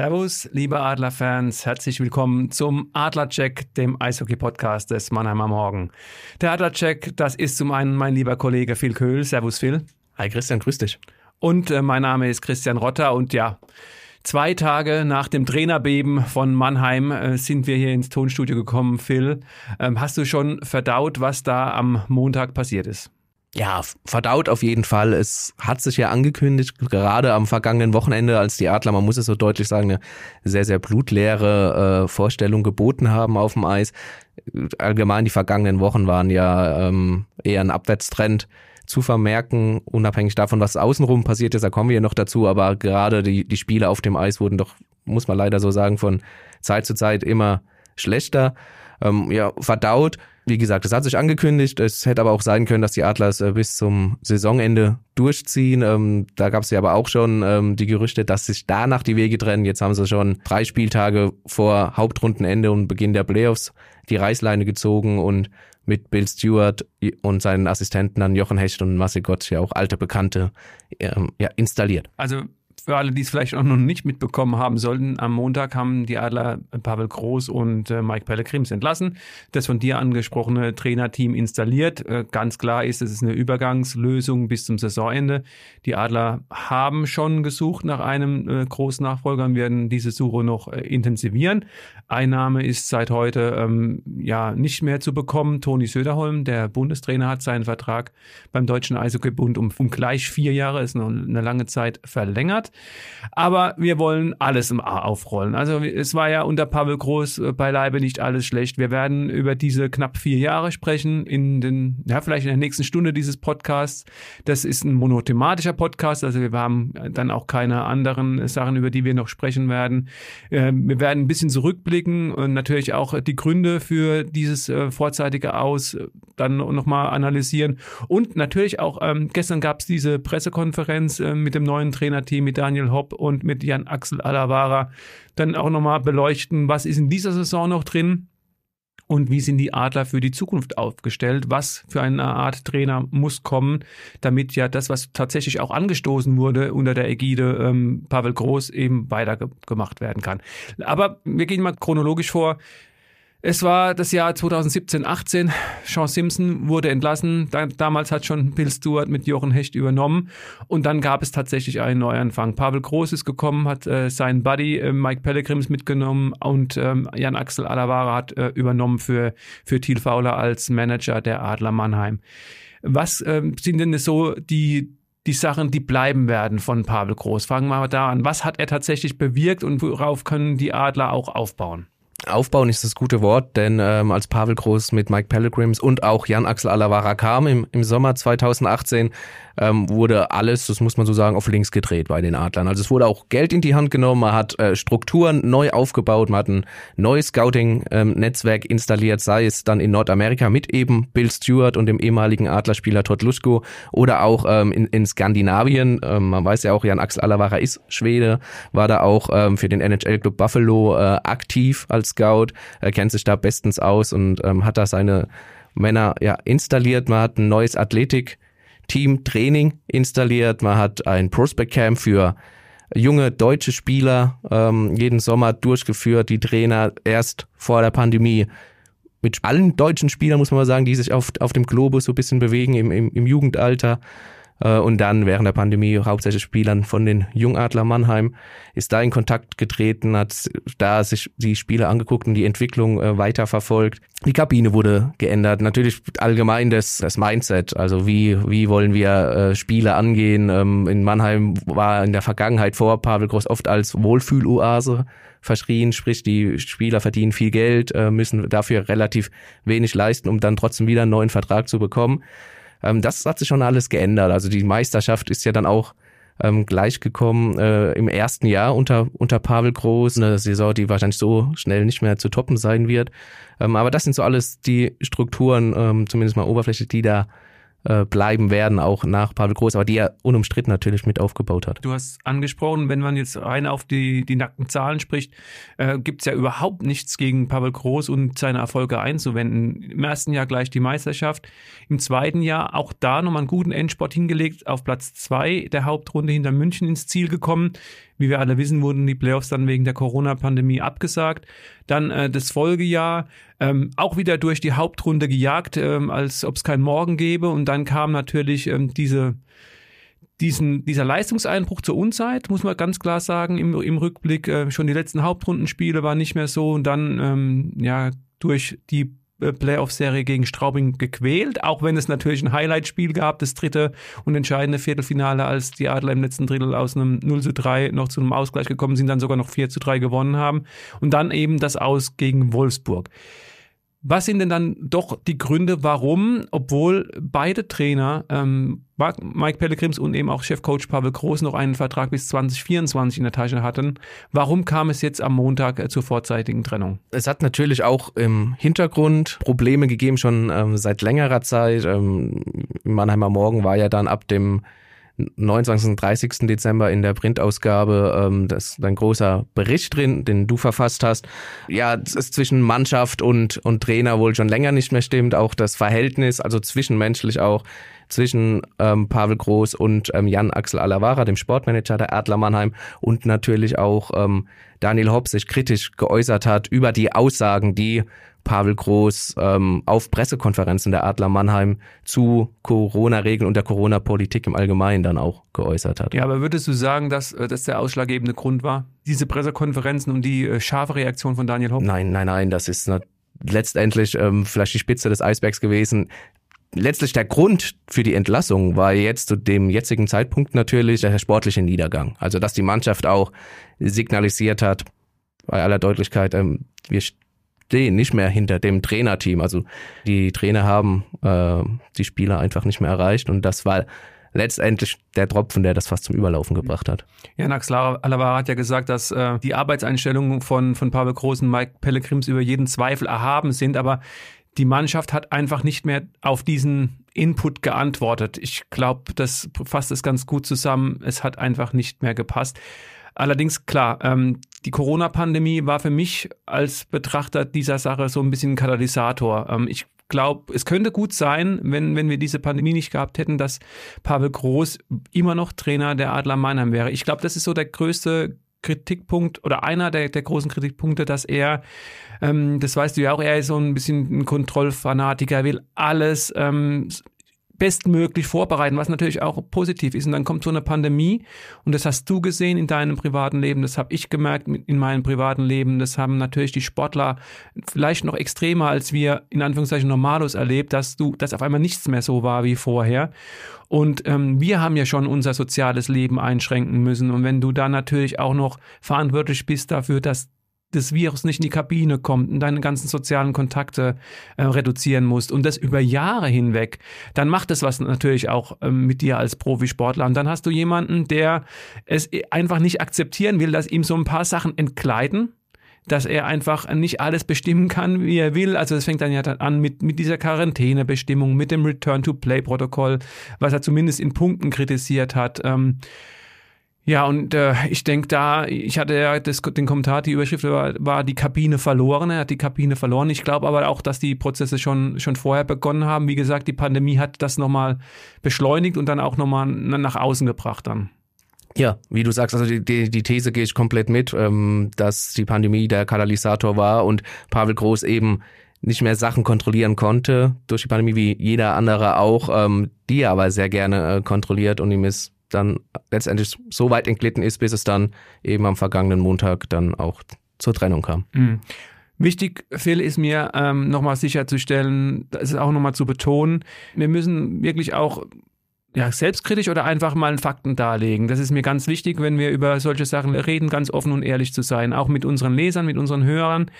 Servus, liebe Adlerfans, herzlich willkommen zum Adlercheck, dem Eishockey-Podcast des Mannheimer Morgen. Der Adlercheck, das ist zum einen mein lieber Kollege Phil Köhl. Servus, Phil. Hi, Christian, grüß dich. Und äh, mein Name ist Christian Rotter und ja, zwei Tage nach dem Trainerbeben von Mannheim äh, sind wir hier ins Tonstudio gekommen. Phil, ähm, hast du schon verdaut, was da am Montag passiert ist? Ja, verdaut auf jeden Fall. Es hat sich ja angekündigt, gerade am vergangenen Wochenende, als die Adler, man muss es so deutlich sagen, eine sehr, sehr blutleere äh, Vorstellung geboten haben auf dem Eis. Allgemein die vergangenen Wochen waren ja ähm, eher ein Abwärtstrend zu vermerken, unabhängig davon, was außenrum passiert ist, da kommen wir ja noch dazu, aber gerade die, die Spiele auf dem Eis wurden doch, muss man leider so sagen, von Zeit zu Zeit immer schlechter. Ähm, ja, verdaut wie gesagt, es hat sich angekündigt. Es hätte aber auch sein können, dass die Adlers äh, bis zum Saisonende durchziehen. Ähm, da gab es ja aber auch schon ähm, die Gerüchte, dass sich danach die Wege trennen. Jetzt haben sie schon drei Spieltage vor Hauptrundenende und Beginn der Playoffs die Reißleine gezogen und mit Bill Stewart und seinen Assistenten dann Jochen Hecht und Marcel Gott ja auch alte Bekannte ähm, ja, installiert. Also für alle, die es vielleicht auch noch nicht mitbekommen haben sollten, am Montag haben die Adler Pavel Groß und äh, Mike Pellegrims entlassen. Das von dir angesprochene Trainerteam installiert. Äh, ganz klar ist, es ist eine Übergangslösung bis zum Saisonende. Die Adler haben schon gesucht nach einem äh, Großnachfolger und werden diese Suche noch äh, intensivieren. Einnahme ist seit heute ähm, ja nicht mehr zu bekommen. Toni Söderholm, der Bundestrainer, hat seinen Vertrag beim Deutschen Eishockeybund um, um gleich vier Jahre, ist noch eine lange Zeit verlängert. Aber wir wollen alles im A aufrollen. Also es war ja unter Pavel Groß äh, beileibe nicht alles schlecht. Wir werden über diese knapp vier Jahre sprechen in den, ja, vielleicht in der nächsten Stunde dieses Podcasts. Das ist ein monothematischer Podcast, also wir haben dann auch keine anderen Sachen, über die wir noch sprechen werden. Ähm, wir werden ein bisschen zurückblicken und natürlich auch die Gründe für dieses äh, vorzeitige Aus äh, dann nochmal analysieren. Und natürlich auch, ähm, gestern gab es diese Pressekonferenz mit dem neuen Trainerteam, mit Daniel Hopp und mit Jan Axel Alavara dann auch nochmal beleuchten, was ist in dieser Saison noch drin und wie sind die Adler für die Zukunft aufgestellt? Was für eine Art Trainer muss kommen, damit ja das, was tatsächlich auch angestoßen wurde unter der Ägide ähm, Pavel Groß, eben weitergemacht werden kann. Aber wir gehen mal chronologisch vor. Es war das Jahr 2017, 18. Sean Simpson wurde entlassen. damals hat schon Bill Stewart mit Jochen Hecht übernommen. Und dann gab es tatsächlich einen Neuanfang. Pavel Groß ist gekommen, hat äh, seinen Buddy äh, Mike Pellegrims mitgenommen und ähm, Jan Axel Alavara hat äh, übernommen für, für Thiel Fauler als Manager der Adler Mannheim. Was ähm, sind denn so die, die Sachen, die bleiben werden von Pavel Groß? Fangen wir mal da an. Was hat er tatsächlich bewirkt und worauf können die Adler auch aufbauen? Aufbauen ist das gute Wort, denn ähm, als Pavel Groß mit Mike Pellegrims und auch Jan Axel Alavara kam im, im Sommer 2018, ähm, wurde alles, das muss man so sagen, auf links gedreht bei den Adlern. Also es wurde auch Geld in die Hand genommen, man hat äh, Strukturen neu aufgebaut, man hat ein neues Scouting-Netzwerk ähm, installiert, sei es dann in Nordamerika mit eben Bill Stewart und dem ehemaligen Adlerspieler Todd Lusko oder auch ähm, in, in Skandinavien. Ähm, man weiß ja auch, Jan Axel Alavara ist Schwede, war da auch ähm, für den NHL-Club Buffalo äh, aktiv als Scout, er kennt sich da bestens aus und ähm, hat da seine Männer ja installiert. Man hat ein neues Athletik Team Training installiert. Man hat ein Prospect Camp für junge deutsche Spieler ähm, jeden Sommer durchgeführt. Die Trainer erst vor der Pandemie mit allen deutschen Spielern, muss man mal sagen, die sich auf, auf dem Globus so ein bisschen bewegen im, im, im Jugendalter. Äh, und dann während der Pandemie hauptsächlich Spielern von den Jungadler Mannheim, ist da in Kontakt getreten, hat da sich die Spiele angeguckt und die Entwicklung äh, weiterverfolgt. Die Kabine wurde geändert. Natürlich allgemein das, das Mindset, also wie, wie wollen wir äh, Spiele angehen. Ähm, in Mannheim war in der Vergangenheit vor Pavel Groß oft als Wohlfühloase verschrien, sprich die Spieler verdienen viel Geld, müssen dafür relativ wenig leisten, um dann trotzdem wieder einen neuen Vertrag zu bekommen. Ähm, das hat sich schon alles geändert. Also die Meisterschaft ist ja dann auch ähm, gleich gekommen äh, im ersten Jahr unter, unter Pavel Groß, eine Saison, die wahrscheinlich so schnell nicht mehr zu toppen sein wird. Ähm, aber das sind so alles die Strukturen, ähm, zumindest mal Oberfläche, die da äh, bleiben werden, auch nach Pavel Groß, aber die er unumstritten natürlich mit aufgebaut hat. Du hast angesprochen, wenn man jetzt rein auf die, die nackten Zahlen spricht, äh, gibt es ja überhaupt nichts gegen Pavel Groß und seine Erfolge einzuwenden. Im ersten Jahr gleich die Meisterschaft, im zweiten Jahr auch da nochmal einen guten Endsport hingelegt, auf Platz zwei der Hauptrunde hinter München ins Ziel gekommen. Wie wir alle wissen, wurden die Playoffs dann wegen der Corona-Pandemie abgesagt. Dann äh, das Folgejahr ähm, auch wieder durch die Hauptrunde gejagt, ähm, als ob es kein Morgen gäbe. Und dann kam natürlich ähm, diese diesen, dieser Leistungseinbruch zur Unzeit, muss man ganz klar sagen, im, im Rückblick. Äh, schon die letzten Hauptrundenspiele waren nicht mehr so und dann ähm, ja durch die äh, Playoff-Serie gegen Straubing gequält, auch wenn es natürlich ein Highlight-Spiel gab, das dritte und entscheidende Viertelfinale, als die Adler im letzten Drittel aus einem 0 zu 3 noch zu einem Ausgleich gekommen sind, dann sogar noch 4 zu 3 gewonnen haben und dann eben das Aus gegen Wolfsburg. Was sind denn dann doch die Gründe, warum, obwohl beide Trainer, ähm, Mike Pellegrims und eben auch Chefcoach Pavel Groß, noch einen Vertrag bis 2024 in der Tasche hatten, warum kam es jetzt am Montag äh, zur vorzeitigen Trennung? Es hat natürlich auch im Hintergrund Probleme gegeben, schon ähm, seit längerer Zeit. Ähm, Mannheimer Morgen war ja dann ab dem 29. und 30. Dezember in der Printausgabe. Ähm, das ist ein großer Bericht drin, den du verfasst hast. Ja, es ist zwischen Mannschaft und, und Trainer wohl schon länger nicht mehr stimmt. Auch das Verhältnis, also zwischenmenschlich auch, zwischen ähm, Pavel Groß und ähm, Jan Axel Alavara, dem Sportmanager der Adler Mannheim und natürlich auch ähm, Daniel Hopp sich kritisch geäußert hat über die Aussagen, die Pavel Groß ähm, auf Pressekonferenzen der Adler Mannheim zu Corona-Regeln und der Corona-Politik im Allgemeinen dann auch geäußert hat. Ja, aber würdest du sagen, dass äh, das der ausschlaggebende Grund war? Diese Pressekonferenzen und die äh, scharfe Reaktion von Daniel Hopp? Nein, nein, nein, das ist letztendlich ähm, vielleicht die Spitze des Eisbergs gewesen. Letztlich der Grund für die Entlassung war jetzt zu dem jetzigen Zeitpunkt natürlich der sportliche Niedergang. Also dass die Mannschaft auch signalisiert hat, bei aller Deutlichkeit, ähm, wir stehen nicht mehr hinter dem Trainerteam. Also die Trainer haben äh, die Spieler einfach nicht mehr erreicht und das war letztendlich der Tropfen, der das fast zum Überlaufen gebracht hat. Ja, Nax Alavara hat ja gesagt, dass äh, die Arbeitseinstellungen von, von Pavel Groß und Mike Pellegrims über jeden Zweifel erhaben sind, aber die Mannschaft hat einfach nicht mehr auf diesen Input geantwortet. Ich glaube, das fasst es ganz gut zusammen. Es hat einfach nicht mehr gepasst. Allerdings, klar, ähm, die Corona-Pandemie war für mich als Betrachter dieser Sache so ein bisschen ein Katalysator. Ähm, ich glaube, es könnte gut sein, wenn, wenn wir diese Pandemie nicht gehabt hätten, dass Pavel Groß immer noch Trainer der Adler Mannheim wäre. Ich glaube, das ist so der größte Kritikpunkt oder einer der, der großen Kritikpunkte, dass er, ähm, das weißt du ja auch, er ist so ein bisschen ein Kontrollfanatiker, will alles ähm, bestmöglich vorbereiten, was natürlich auch positiv ist. Und dann kommt so eine Pandemie und das hast du gesehen in deinem privaten Leben, das habe ich gemerkt in meinem privaten Leben, das haben natürlich die Sportler vielleicht noch extremer als wir in Anführungszeichen Normalos erlebt, dass du, dass auf einmal nichts mehr so war wie vorher. Und ähm, wir haben ja schon unser soziales Leben einschränken müssen. Und wenn du dann natürlich auch noch verantwortlich bist dafür, dass das Virus nicht in die Kabine kommt und deine ganzen sozialen Kontakte äh, reduzieren musst und das über Jahre hinweg, dann macht das was natürlich auch ähm, mit dir als Profisportler. Und dann hast du jemanden, der es einfach nicht akzeptieren will, dass ihm so ein paar Sachen entgleiten dass er einfach nicht alles bestimmen kann, wie er will. Also es fängt dann ja dann an mit, mit dieser Quarantänebestimmung, mit dem Return-to-Play-Protokoll, was er zumindest in Punkten kritisiert hat. Ähm, ja, und äh, ich denke da, ich hatte ja das, den Kommentar, die Überschrift war, war die Kabine verloren. Er hat die Kabine verloren. Ich glaube aber auch, dass die Prozesse schon, schon vorher begonnen haben. Wie gesagt, die Pandemie hat das nochmal beschleunigt und dann auch nochmal nach außen gebracht dann. Ja, wie du sagst, also die, die, die These gehe ich komplett mit, ähm, dass die Pandemie der Katalysator war und Pavel Groß eben nicht mehr Sachen kontrollieren konnte durch die Pandemie, wie jeder andere auch, ähm, die er aber sehr gerne äh, kontrolliert und ihm ist dann letztendlich so weit entglitten ist, bis es dann eben am vergangenen Montag dann auch zur Trennung kam. Mhm. Wichtig, Phil, ist mir ähm, nochmal sicherzustellen, das ist auch nochmal zu betonen, wir müssen wirklich auch ja, selbstkritisch oder einfach mal Fakten darlegen. Das ist mir ganz wichtig, wenn wir über solche Sachen reden, ganz offen und ehrlich zu sein, auch mit unseren Lesern, mit unseren Hörern.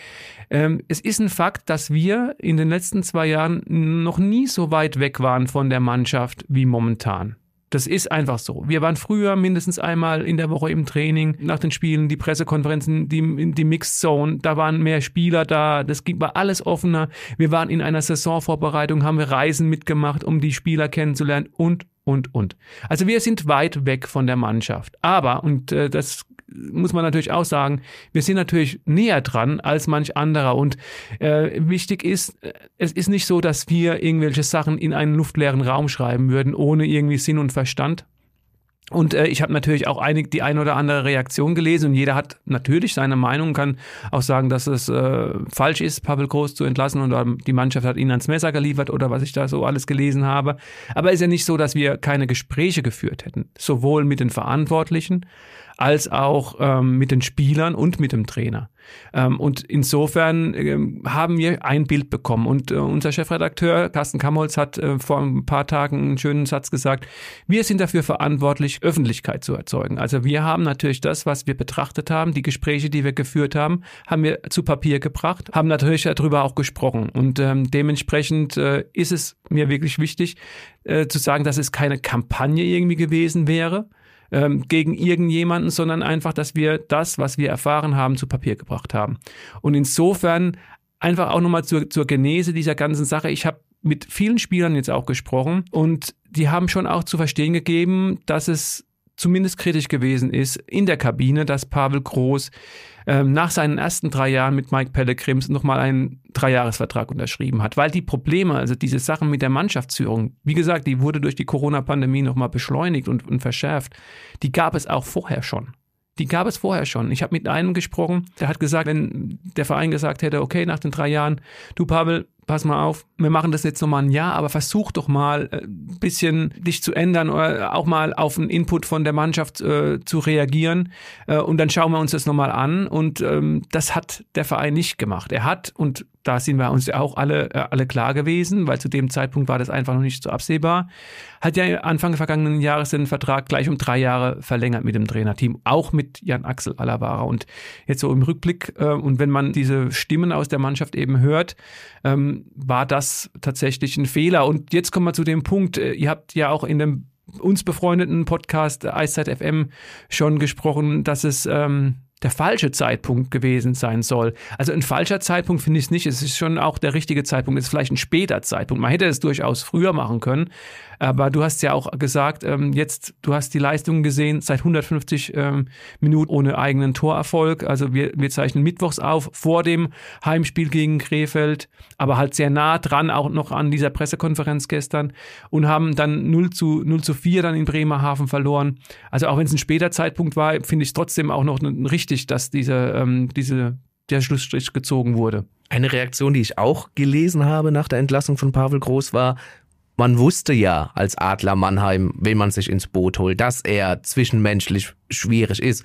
Ähm, es ist ein Fakt, dass wir in den letzten zwei Jahren noch nie so weit weg waren von der Mannschaft wie momentan. Das ist einfach so. Wir waren früher mindestens einmal in der Woche im Training, nach den Spielen, die Pressekonferenzen, die, die Mixed Zone, da waren mehr Spieler da, das war alles offener. Wir waren in einer Saisonvorbereitung, haben wir Reisen mitgemacht, um die Spieler kennenzulernen und, und, und. Also wir sind weit weg von der Mannschaft. Aber, und äh, das muss man natürlich auch sagen, wir sind natürlich näher dran als manch anderer. Und äh, wichtig ist, äh, es ist nicht so, dass wir irgendwelche Sachen in einen luftleeren Raum schreiben würden, ohne irgendwie Sinn und Verstand. Und äh, ich habe natürlich auch einig, die ein oder andere Reaktion gelesen und jeder hat natürlich seine Meinung, kann auch sagen, dass es äh, falsch ist, Pavel Groß zu entlassen und die Mannschaft hat ihn ans Messer geliefert oder was ich da so alles gelesen habe. Aber ist ja nicht so, dass wir keine Gespräche geführt hätten, sowohl mit den Verantwortlichen als auch ähm, mit den Spielern und mit dem Trainer. Ähm, und insofern ähm, haben wir ein Bild bekommen. Und äh, unser Chefredakteur Carsten Kamholz hat äh, vor ein paar Tagen einen schönen Satz gesagt, wir sind dafür verantwortlich, Öffentlichkeit zu erzeugen. Also wir haben natürlich das, was wir betrachtet haben, die Gespräche, die wir geführt haben, haben wir zu Papier gebracht, haben natürlich darüber auch gesprochen. Und ähm, dementsprechend äh, ist es mir wirklich wichtig äh, zu sagen, dass es keine Kampagne irgendwie gewesen wäre, ähm, gegen irgendjemanden, sondern einfach, dass wir das, was wir erfahren haben, zu Papier gebracht haben. Und insofern einfach auch nochmal zur, zur Genese dieser ganzen Sache. Ich habe mit vielen Spielern jetzt auch gesprochen und die haben schon auch zu verstehen gegeben, dass es zumindest kritisch gewesen ist in der Kabine, dass Pavel Groß ähm, nach seinen ersten drei Jahren mit Mike Pellegrims nochmal einen Dreijahresvertrag unterschrieben hat, weil die Probleme, also diese Sachen mit der Mannschaftsführung, wie gesagt, die wurde durch die Corona-Pandemie nochmal beschleunigt und, und verschärft, die gab es auch vorher schon. Die gab es vorher schon. Ich habe mit einem gesprochen, der hat gesagt, wenn der Verein gesagt hätte, okay, nach den drei Jahren, du Pavel, pass mal auf, wir machen das jetzt nochmal ein Jahr, aber versuch doch mal ein äh, bisschen dich zu ändern oder auch mal auf einen Input von der Mannschaft äh, zu reagieren äh, und dann schauen wir uns das nochmal an und ähm, das hat der Verein nicht gemacht. Er hat, und da sind wir uns ja auch alle, äh, alle klar gewesen, weil zu dem Zeitpunkt war das einfach noch nicht so absehbar, hat ja Anfang vergangenen Jahres den Vertrag gleich um drei Jahre verlängert mit dem Trainerteam, auch mit Jan Axel Alavara. Und jetzt so im Rückblick, äh, und wenn man diese Stimmen aus der Mannschaft eben hört, ähm, war das tatsächlich ein Fehler. Und jetzt kommen wir zu dem Punkt, äh, ihr habt ja auch in dem uns befreundeten Podcast Eiszeit FM schon gesprochen, dass es ähm, der falsche Zeitpunkt gewesen sein soll. Also ein falscher Zeitpunkt finde ich es nicht. Es ist schon auch der richtige Zeitpunkt. Es ist vielleicht ein später Zeitpunkt. Man hätte es durchaus früher machen können. Aber du hast ja auch gesagt, ähm, jetzt, du hast die Leistungen gesehen, seit 150 ähm, Minuten ohne eigenen Torerfolg. Also wir, wir zeichnen mittwochs auf, vor dem Heimspiel gegen Krefeld, aber halt sehr nah dran, auch noch an dieser Pressekonferenz gestern und haben dann 0 zu, 0 zu 4 dann in Bremerhaven verloren. Also auch wenn es ein später Zeitpunkt war, finde ich es trotzdem auch noch richtig, dass diese, ähm, diese, der Schlussstrich gezogen wurde. Eine Reaktion, die ich auch gelesen habe nach der Entlassung von Pavel Groß war, man wusste ja als Adler Mannheim, wenn man sich ins Boot holt, dass er zwischenmenschlich schwierig ist.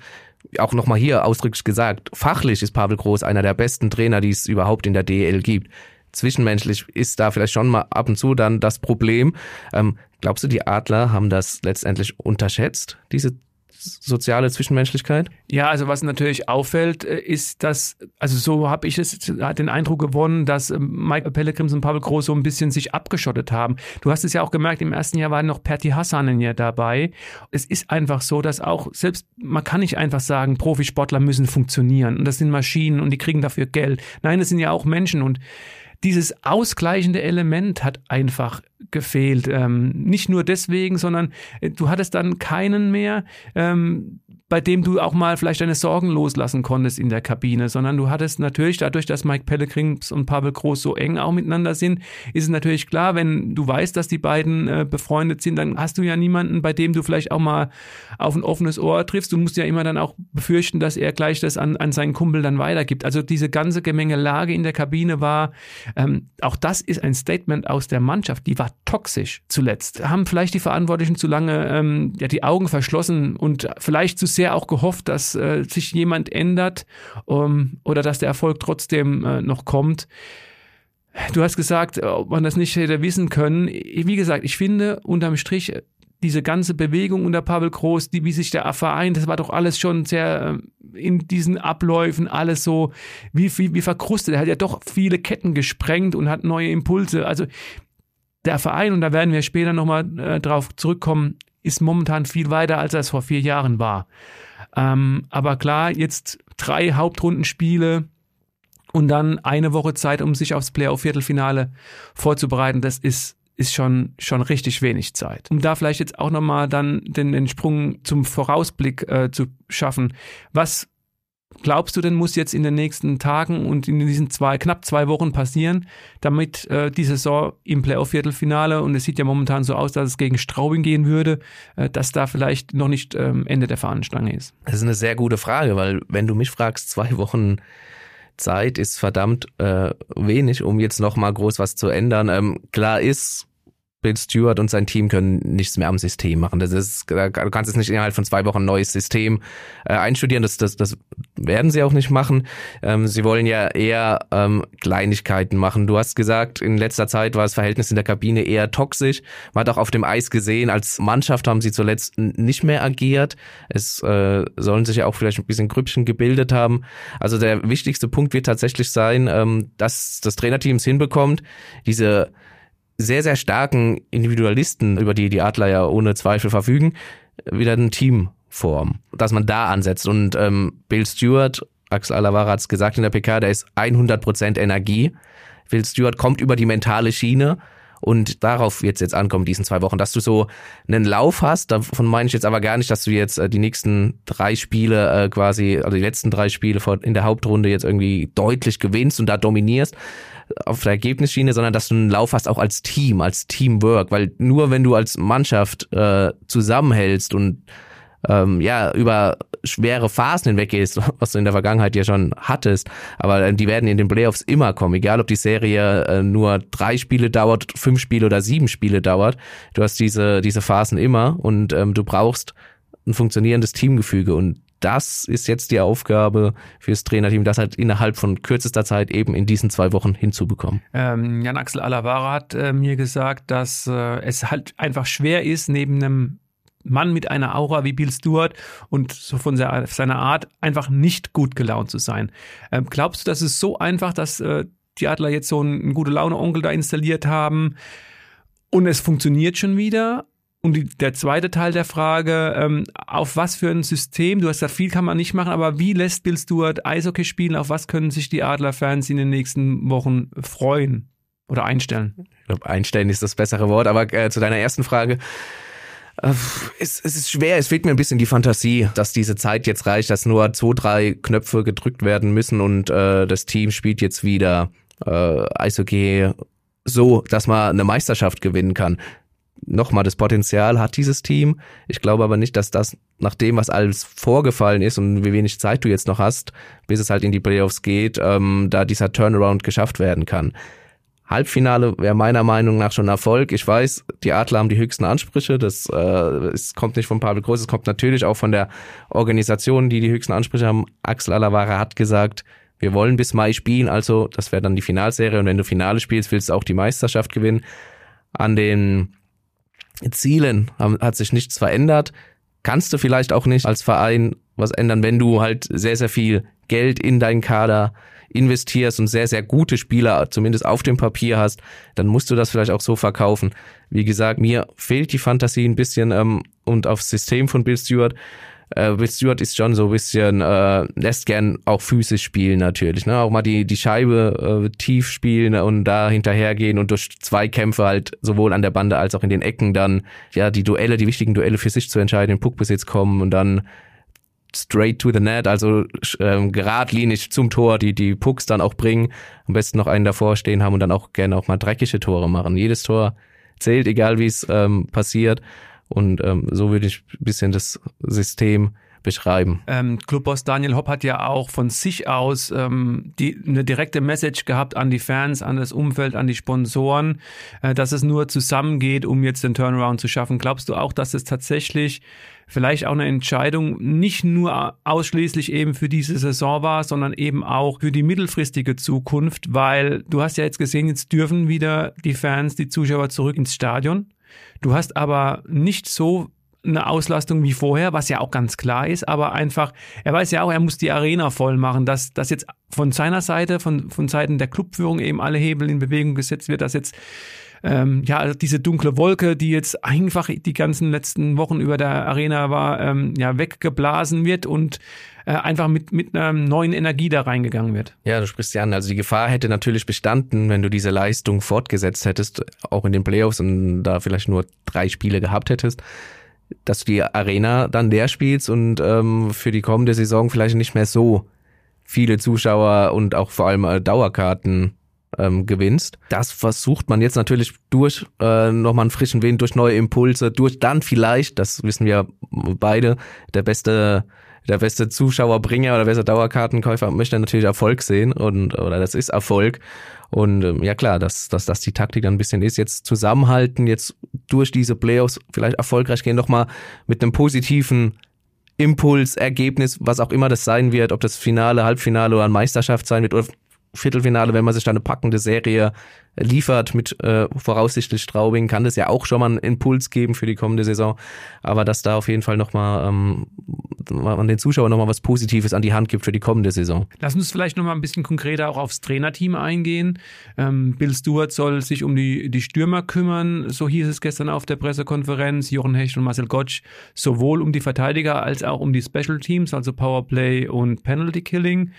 Auch nochmal hier ausdrücklich gesagt, fachlich ist Pavel Groß einer der besten Trainer, die es überhaupt in der DL gibt. Zwischenmenschlich ist da vielleicht schon mal ab und zu dann das Problem. Ähm, glaubst du, die Adler haben das letztendlich unterschätzt, diese soziale Zwischenmenschlichkeit? Ja, also was natürlich auffällt, äh, ist, dass, also so habe ich es den Eindruck gewonnen, dass ähm, Mike Pellegrims und Pavel Groß so ein bisschen sich abgeschottet haben. Du hast es ja auch gemerkt, im ersten Jahr war noch Perti Hassanen ja dabei. Es ist einfach so, dass auch selbst, man kann nicht einfach sagen, Profisportler müssen funktionieren und das sind Maschinen und die kriegen dafür Geld. Nein, das sind ja auch Menschen und dieses ausgleichende Element hat einfach gefehlt. Ähm, nicht nur deswegen, sondern äh, du hattest dann keinen mehr, ähm, bei dem du auch mal vielleicht deine Sorgen loslassen konntest in der Kabine, sondern du hattest natürlich dadurch, dass Mike Pellegrins und Pavel Groß so eng auch miteinander sind, ist es natürlich klar, wenn du weißt, dass die beiden äh, befreundet sind, dann hast du ja niemanden, bei dem du vielleicht auch mal auf ein offenes Ohr triffst. Du musst ja immer dann auch befürchten, dass er gleich das an, an seinen Kumpel dann weitergibt. Also diese ganze Gemengelage in der Kabine war, ähm, auch das ist ein Statement aus der Mannschaft, die war toxisch zuletzt. Haben vielleicht die Verantwortlichen zu lange ähm, ja, die Augen verschlossen und vielleicht zu sehr auch gehofft, dass äh, sich jemand ändert um, oder dass der Erfolg trotzdem äh, noch kommt. Du hast gesagt, ob man das nicht hätte wissen können. Wie gesagt, ich finde unterm Strich diese ganze Bewegung unter Pavel Groß, die, wie sich der Verein, das war doch alles schon sehr äh, in diesen Abläufen, alles so wie, wie, wie verkrustet. Er hat ja doch viele Ketten gesprengt und hat neue Impulse. Also der Verein, und da werden wir später nochmal äh, drauf zurückkommen, ist momentan viel weiter, als er es vor vier Jahren war. Ähm, aber klar, jetzt drei Hauptrundenspiele und dann eine Woche Zeit, um sich aufs Playoff-Viertelfinale vorzubereiten, das ist ist schon, schon richtig wenig Zeit. Um da vielleicht jetzt auch nochmal dann den, den Sprung zum Vorausblick äh, zu schaffen. Was glaubst du denn, muss jetzt in den nächsten Tagen und in diesen zwei, knapp zwei Wochen passieren, damit äh, die Saison im Playoff-Viertelfinale, und es sieht ja momentan so aus, dass es gegen Straubing gehen würde, äh, dass da vielleicht noch nicht ähm, Ende der Fahnenstange ist? Das ist eine sehr gute Frage, weil wenn du mich fragst, zwei Wochen Zeit ist verdammt äh, wenig, um jetzt noch mal groß was zu ändern. Ähm, klar ist, Bill Stewart und sein Team können nichts mehr am System machen. Das ist, du kannst es nicht innerhalb von zwei Wochen ein neues System äh, einstudieren. Das, das, das werden sie auch nicht machen. Ähm, sie wollen ja eher ähm, Kleinigkeiten machen. Du hast gesagt, in letzter Zeit war das Verhältnis in der Kabine eher toxisch. Man hat auch auf dem Eis gesehen, als Mannschaft haben sie zuletzt nicht mehr agiert. Es äh, sollen sich ja auch vielleicht ein bisschen Grüppchen gebildet haben. Also der wichtigste Punkt wird tatsächlich sein, ähm, dass das Trainerteam es hinbekommt, diese sehr, sehr starken Individualisten, über die die Adler ja ohne Zweifel verfügen, wieder ein Team formen. Dass man da ansetzt. Und ähm, Bill Stewart, Axel Alavara hat es gesagt in der PK, der ist 100% Energie. Bill Stewart kommt über die mentale Schiene und darauf wird es jetzt ankommen, diesen zwei Wochen, dass du so einen Lauf hast. Davon meine ich jetzt aber gar nicht, dass du jetzt äh, die nächsten drei Spiele äh, quasi, also die letzten drei Spiele in der Hauptrunde jetzt irgendwie deutlich gewinnst und da dominierst auf der Ergebnisschiene, sondern dass du einen Lauf hast auch als Team, als Teamwork, weil nur wenn du als Mannschaft äh, zusammenhältst und ähm, ja, über schwere Phasen hinweggehst, was du in der Vergangenheit ja schon hattest. Aber äh, die werden in den Playoffs immer kommen, egal ob die Serie äh, nur drei Spiele dauert, fünf Spiele oder sieben Spiele dauert. Du hast diese, diese Phasen immer und ähm, du brauchst ein funktionierendes Teamgefüge und das ist jetzt die Aufgabe fürs Trainerteam, das halt innerhalb von kürzester Zeit eben in diesen zwei Wochen hinzubekommen. Ähm, Jan Axel Alavara hat äh, mir gesagt, dass äh, es halt einfach schwer ist, neben einem Mann mit einer Aura wie Bill Stewart und so von seiner Art einfach nicht gut gelaunt zu sein. Ähm, glaubst du, dass es so einfach, dass äh, die Adler jetzt so einen, einen gute Laune-Onkel da installiert haben und es funktioniert schon wieder? Und die, der zweite Teil der Frage, ähm, auf was für ein System, du hast gesagt, viel kann man nicht machen, aber wie lässt Bill Stewart Eishockey spielen? Auf was können sich die Adler-Fans in den nächsten Wochen freuen oder einstellen? Ich glaube, einstellen ist das bessere Wort, aber äh, zu deiner ersten Frage. Äh, es, es ist schwer, es fehlt mir ein bisschen die Fantasie, dass diese Zeit jetzt reicht, dass nur zwei, drei Knöpfe gedrückt werden müssen und äh, das Team spielt jetzt wieder äh, Eishockey so, dass man eine Meisterschaft gewinnen kann nochmal, das Potenzial hat dieses Team. Ich glaube aber nicht, dass das nach dem, was alles vorgefallen ist und wie wenig Zeit du jetzt noch hast, bis es halt in die Playoffs geht, ähm, da dieser Turnaround geschafft werden kann. Halbfinale wäre meiner Meinung nach schon Erfolg. Ich weiß, die Adler haben die höchsten Ansprüche. Das äh, es kommt nicht von Pavel Groß, es kommt natürlich auch von der Organisation, die die höchsten Ansprüche haben. Axel Alavara hat gesagt, wir wollen bis Mai spielen, also das wäre dann die Finalserie. Und wenn du Finale spielst, willst du auch die Meisterschaft gewinnen. An den Zielen hat sich nichts verändert. Kannst du vielleicht auch nicht als Verein was ändern, wenn du halt sehr, sehr viel Geld in deinen Kader investierst und sehr, sehr gute Spieler zumindest auf dem Papier hast, dann musst du das vielleicht auch so verkaufen. Wie gesagt, mir fehlt die Fantasie ein bisschen ähm, und aufs System von Bill Stewart äh, Bill Stewart ist schon so ein bisschen, äh, lässt gern auch physisch spielen natürlich, ne? Auch mal die, die Scheibe äh, tief spielen und da hinterhergehen und durch zwei Kämpfe halt sowohl an der Bande als auch in den Ecken dann ja die Duelle, die wichtigen Duelle für sich zu entscheiden, in Puckbesitz kommen und dann straight to the net, also ähm, geradlinig zum Tor, die die Pucks dann auch bringen. Am besten noch einen davor stehen haben und dann auch gerne auch mal dreckige Tore machen. Jedes Tor zählt, egal wie es ähm, passiert. Und ähm, so würde ich bisschen das System beschreiben. Ähm, Clubboss Daniel Hopp hat ja auch von sich aus ähm, die, eine direkte Message gehabt an die Fans, an das Umfeld, an die Sponsoren, äh, dass es nur zusammengeht, um jetzt den Turnaround zu schaffen. Glaubst du auch, dass es tatsächlich vielleicht auch eine Entscheidung nicht nur ausschließlich eben für diese Saison war, sondern eben auch für die mittelfristige Zukunft, weil du hast ja jetzt gesehen, jetzt dürfen wieder die Fans, die Zuschauer zurück ins Stadion. Du hast aber nicht so eine Auslastung wie vorher, was ja auch ganz klar ist, aber einfach, er weiß ja auch, er muss die Arena voll machen, dass, dass jetzt von seiner Seite, von, von Seiten der Clubführung eben alle Hebel in Bewegung gesetzt wird, dass jetzt ähm, ja, also diese dunkle Wolke, die jetzt einfach die ganzen letzten Wochen über der Arena war, ähm, ja, weggeblasen wird und äh, einfach mit, mit einer neuen Energie da reingegangen wird. Ja, du sprichst ja an. Also die Gefahr hätte natürlich bestanden, wenn du diese Leistung fortgesetzt hättest, auch in den Playoffs und da vielleicht nur drei Spiele gehabt hättest dass du die Arena dann leer spielst und ähm, für die kommende Saison vielleicht nicht mehr so viele Zuschauer und auch vor allem äh, Dauerkarten ähm, gewinnst. Das versucht man jetzt natürlich durch äh, nochmal einen frischen Wind, durch neue Impulse, durch dann vielleicht, das wissen wir beide, der beste der beste Zuschauerbringer oder der beste Dauerkartenkäufer möchte natürlich Erfolg sehen und oder das ist Erfolg. Und ähm, ja klar, dass, dass das die Taktik dann ein bisschen ist, jetzt zusammenhalten, jetzt durch diese Playoffs vielleicht erfolgreich gehen, nochmal mit einem positiven Impuls, Ergebnis, was auch immer das sein wird, ob das Finale, Halbfinale oder eine Meisterschaft sein wird oder Viertelfinale, wenn man sich da eine packende Serie liefert mit äh, voraussichtlich Straubing, kann das ja auch schon mal einen Impuls geben für die kommende Saison. Aber dass da auf jeden Fall nochmal ähm, man den Zuschauern nochmal was Positives an die Hand gibt für die kommende Saison. Lass uns vielleicht nochmal ein bisschen konkreter auch aufs Trainerteam eingehen. Ähm, Bill Stewart soll sich um die, die Stürmer kümmern, so hieß es gestern auf der Pressekonferenz. Jochen Hecht und Marcel Gottsch sowohl um die Verteidiger als auch um die Special Teams, also Powerplay und Penalty Killing.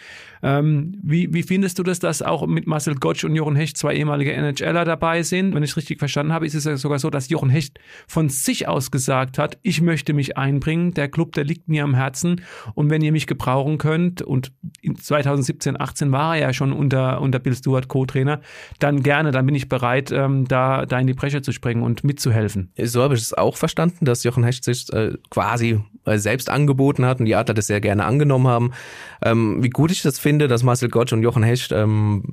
Ähm, wie, wie findest du das, dass auch mit Marcel Gottsch und Jochen Hecht zwei ehemalige NHLer dabei sind? Wenn ich es richtig verstanden habe, ist es ja sogar so, dass Jochen Hecht von sich aus gesagt hat, ich möchte mich einbringen, der Club, der liegt mir am Herzen und wenn ihr mich gebrauchen könnt und in 2017, 18 war er ja schon unter, unter Bill Stewart Co-Trainer, dann gerne, dann bin ich bereit, ähm, da, da in die Bresche zu springen und mitzuhelfen. So habe ich es auch verstanden, dass Jochen Hecht sich äh, quasi äh, selbst angeboten hat und die Adler das sehr gerne angenommen haben. Ähm, wie gut ich das finde, dass Marcel Gottsch und Jochen Hecht ähm,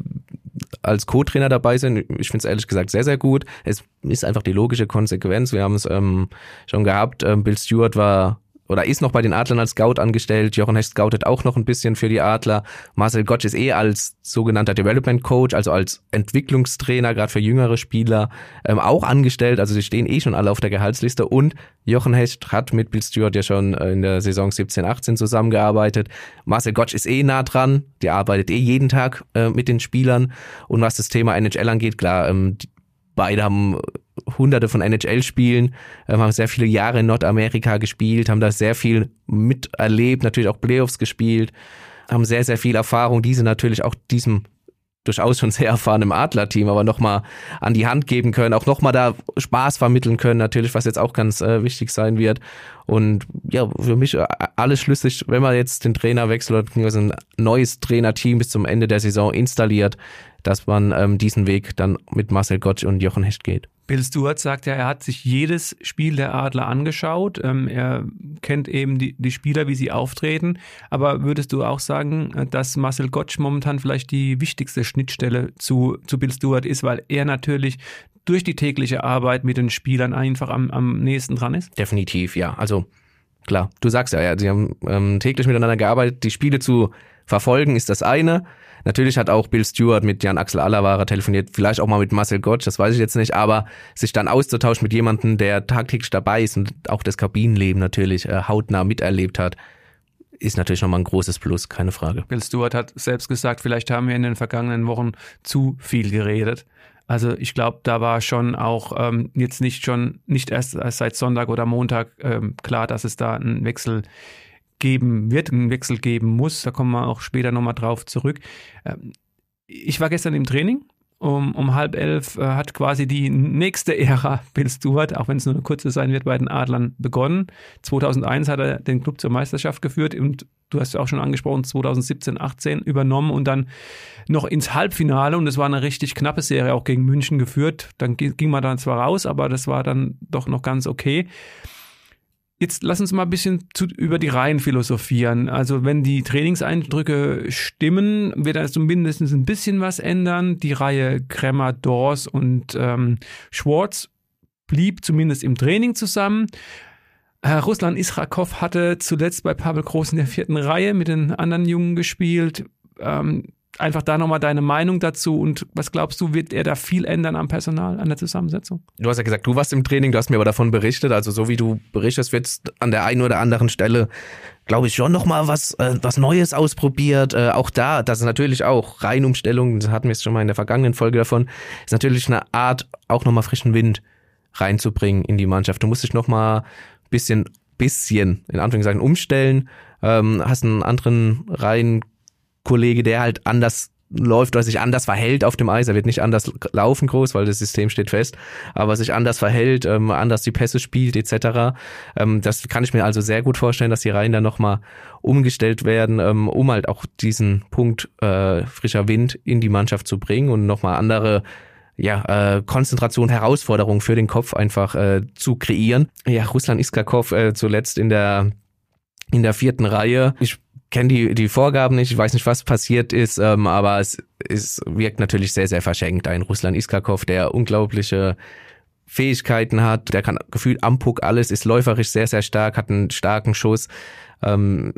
als Co-Trainer dabei sind. Ich finde es ehrlich gesagt sehr, sehr gut. Es ist einfach die logische Konsequenz. Wir haben es ähm, schon gehabt. Ähm, Bill Stewart war oder ist noch bei den Adlern als Scout angestellt. Jochen Hecht scoutet auch noch ein bisschen für die Adler. Marcel Gottsch ist eh als sogenannter Development Coach, also als Entwicklungstrainer, gerade für jüngere Spieler, ähm, auch angestellt. Also sie stehen eh schon alle auf der Gehaltsliste. Und Jochen Hecht hat mit Bill Stewart ja schon äh, in der Saison 17, 18 zusammengearbeitet. Marcel Gottsch ist eh nah dran. Der arbeitet eh jeden Tag äh, mit den Spielern. Und was das Thema NHL angeht, klar, ähm, beide haben hunderte von NHL-Spielen, ähm, haben sehr viele Jahre in Nordamerika gespielt, haben da sehr viel miterlebt, natürlich auch Playoffs gespielt, haben sehr, sehr viel Erfahrung, diese natürlich auch diesem durchaus schon sehr erfahrenen Adler-Team, aber nochmal an die Hand geben können, auch nochmal da Spaß vermitteln können, natürlich, was jetzt auch ganz äh, wichtig sein wird. Und ja, für mich äh, alles schlüssig, wenn man jetzt den Trainer wechselt oder ein neues Trainerteam bis zum Ende der Saison installiert, dass man ähm, diesen Weg dann mit Marcel Gottsch und Jochen Hecht geht. Bill Stewart sagt ja, er hat sich jedes Spiel der Adler angeschaut. Ähm, er kennt eben die, die Spieler, wie sie auftreten. Aber würdest du auch sagen, dass Marcel Gottsch momentan vielleicht die wichtigste Schnittstelle zu, zu Bill Stewart ist, weil er natürlich durch die tägliche Arbeit mit den Spielern einfach am, am nächsten dran ist? Definitiv, ja. Also klar, du sagst ja, ja sie haben ähm, täglich miteinander gearbeitet. Die Spiele zu verfolgen ist das eine. Natürlich hat auch Bill Stewart mit Jan-Axel Allerwahrer telefoniert, vielleicht auch mal mit Marcel Gottsch, das weiß ich jetzt nicht, aber sich dann auszutauschen mit jemandem, der tagtäglich dabei ist und auch das Kabinenleben natürlich äh, hautnah miterlebt hat, ist natürlich nochmal ein großes Plus, keine Frage. Bill Stewart hat selbst gesagt, vielleicht haben wir in den vergangenen Wochen zu viel geredet. Also ich glaube, da war schon auch ähm, jetzt nicht schon, nicht erst, erst seit Sonntag oder Montag ähm, klar, dass es da einen Wechsel geben wird, einen Wechsel geben muss. Da kommen wir auch später nochmal drauf zurück. Ähm, ich war gestern im Training um, um halb elf äh, hat quasi die nächste Ära Bill Stewart, auch wenn es nur eine kurze sein wird, bei den Adlern begonnen. 2001 hat er den Club zur Meisterschaft geführt und du hast ja auch schon angesprochen, 2017, 18 übernommen und dann noch ins Halbfinale und es war eine richtig knappe Serie auch gegen München geführt. Dann ging man dann zwar raus, aber das war dann doch noch ganz okay. Jetzt lass uns mal ein bisschen zu, über die Reihen philosophieren. Also wenn die Trainingseindrücke stimmen, wird da zumindest ein bisschen was ändern. Die Reihe Kremmer, Dors und ähm, Schwartz blieb zumindest im Training zusammen. Herr Ruslan Israkov hatte zuletzt bei Pavel Groß in der vierten Reihe mit den anderen Jungen gespielt. Ähm, einfach da nochmal deine Meinung dazu und was glaubst du, wird er da viel ändern am Personal, an der Zusammensetzung? Du hast ja gesagt, du warst im Training, du hast mir aber davon berichtet, also so wie du berichtest, wird an der einen oder anderen Stelle, glaube ich, schon nochmal was, äh, was Neues ausprobiert. Äh, auch da, das ist natürlich auch Reihenumstellung, das hatten wir jetzt schon mal in der vergangenen Folge davon, ist natürlich eine Art, auch nochmal frischen Wind reinzubringen in die Mannschaft. Du musst dich nochmal bisschen, bisschen, in Anführungszeichen, umstellen, ähm, hast einen anderen Reihen Kollege, der halt anders läuft oder sich anders verhält auf dem Eis. Er wird nicht anders laufen groß, weil das System steht fest, aber sich anders verhält, ähm, anders die Pässe spielt etc. Ähm, das kann ich mir also sehr gut vorstellen, dass die Reihen dann nochmal umgestellt werden, ähm, um halt auch diesen Punkt äh, frischer Wind in die Mannschaft zu bringen und nochmal andere ja, äh, Konzentration, Herausforderung für den Kopf einfach äh, zu kreieren. Ja, Ruslan Iskakov äh, zuletzt in der in der vierten Reihe. Ich kenne die, die Vorgaben nicht, ich weiß nicht, was passiert ist, ähm, aber es, es wirkt natürlich sehr, sehr verschenkt. Ein Ruslan Iskakov, der unglaubliche Fähigkeiten hat, der kann gefühlt am Puck alles, ist läuferisch sehr, sehr stark, hat einen starken Schuss ähm,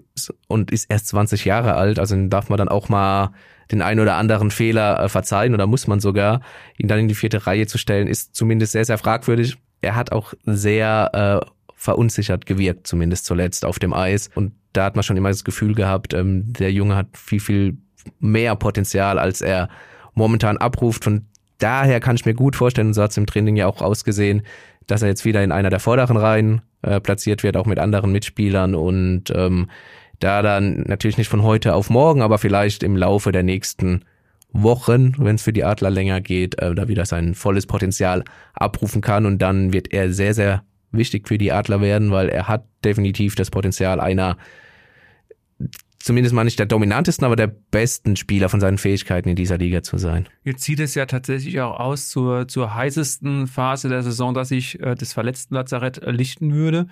und ist erst 20 Jahre alt, also darf man dann auch mal den einen oder anderen Fehler äh, verzeihen oder muss man sogar, ihn dann in die vierte Reihe zu stellen, ist zumindest sehr, sehr fragwürdig. Er hat auch sehr äh, verunsichert gewirkt, zumindest zuletzt auf dem Eis und da hat man schon immer das Gefühl gehabt, ähm, der Junge hat viel, viel mehr Potenzial, als er momentan abruft. Von daher kann ich mir gut vorstellen, so hat es im Training ja auch ausgesehen, dass er jetzt wieder in einer der vorderen Reihen äh, platziert wird, auch mit anderen Mitspielern und ähm, da dann natürlich nicht von heute auf morgen, aber vielleicht im Laufe der nächsten Wochen, wenn es für die Adler länger geht, äh, da wieder sein volles Potenzial abrufen kann und dann wird er sehr, sehr wichtig für die Adler werden, weil er hat definitiv das Potenzial einer zumindest mal nicht der dominantesten, aber der besten Spieler von seinen Fähigkeiten in dieser Liga zu sein. Jetzt sieht es ja tatsächlich auch aus zur, zur heißesten Phase der Saison, dass sich äh, das verletzten Lazarett lichten würde.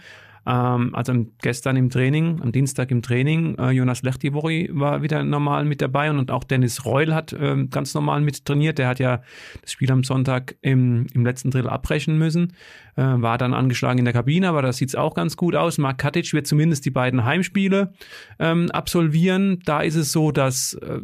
Ähm, also gestern im Training, am Dienstag im Training, äh, Jonas Lechtivori war wieder normal mit dabei und, und auch Dennis Reul hat äh, ganz normal mit trainiert. Der hat ja das Spiel am Sonntag im, im letzten Drittel abbrechen müssen, äh, war dann angeschlagen in der Kabine, aber da sieht's auch ganz gut aus. Mark Katic wird zumindest die beiden Heimspiele ähm, absolvieren. Da ist es so, dass äh,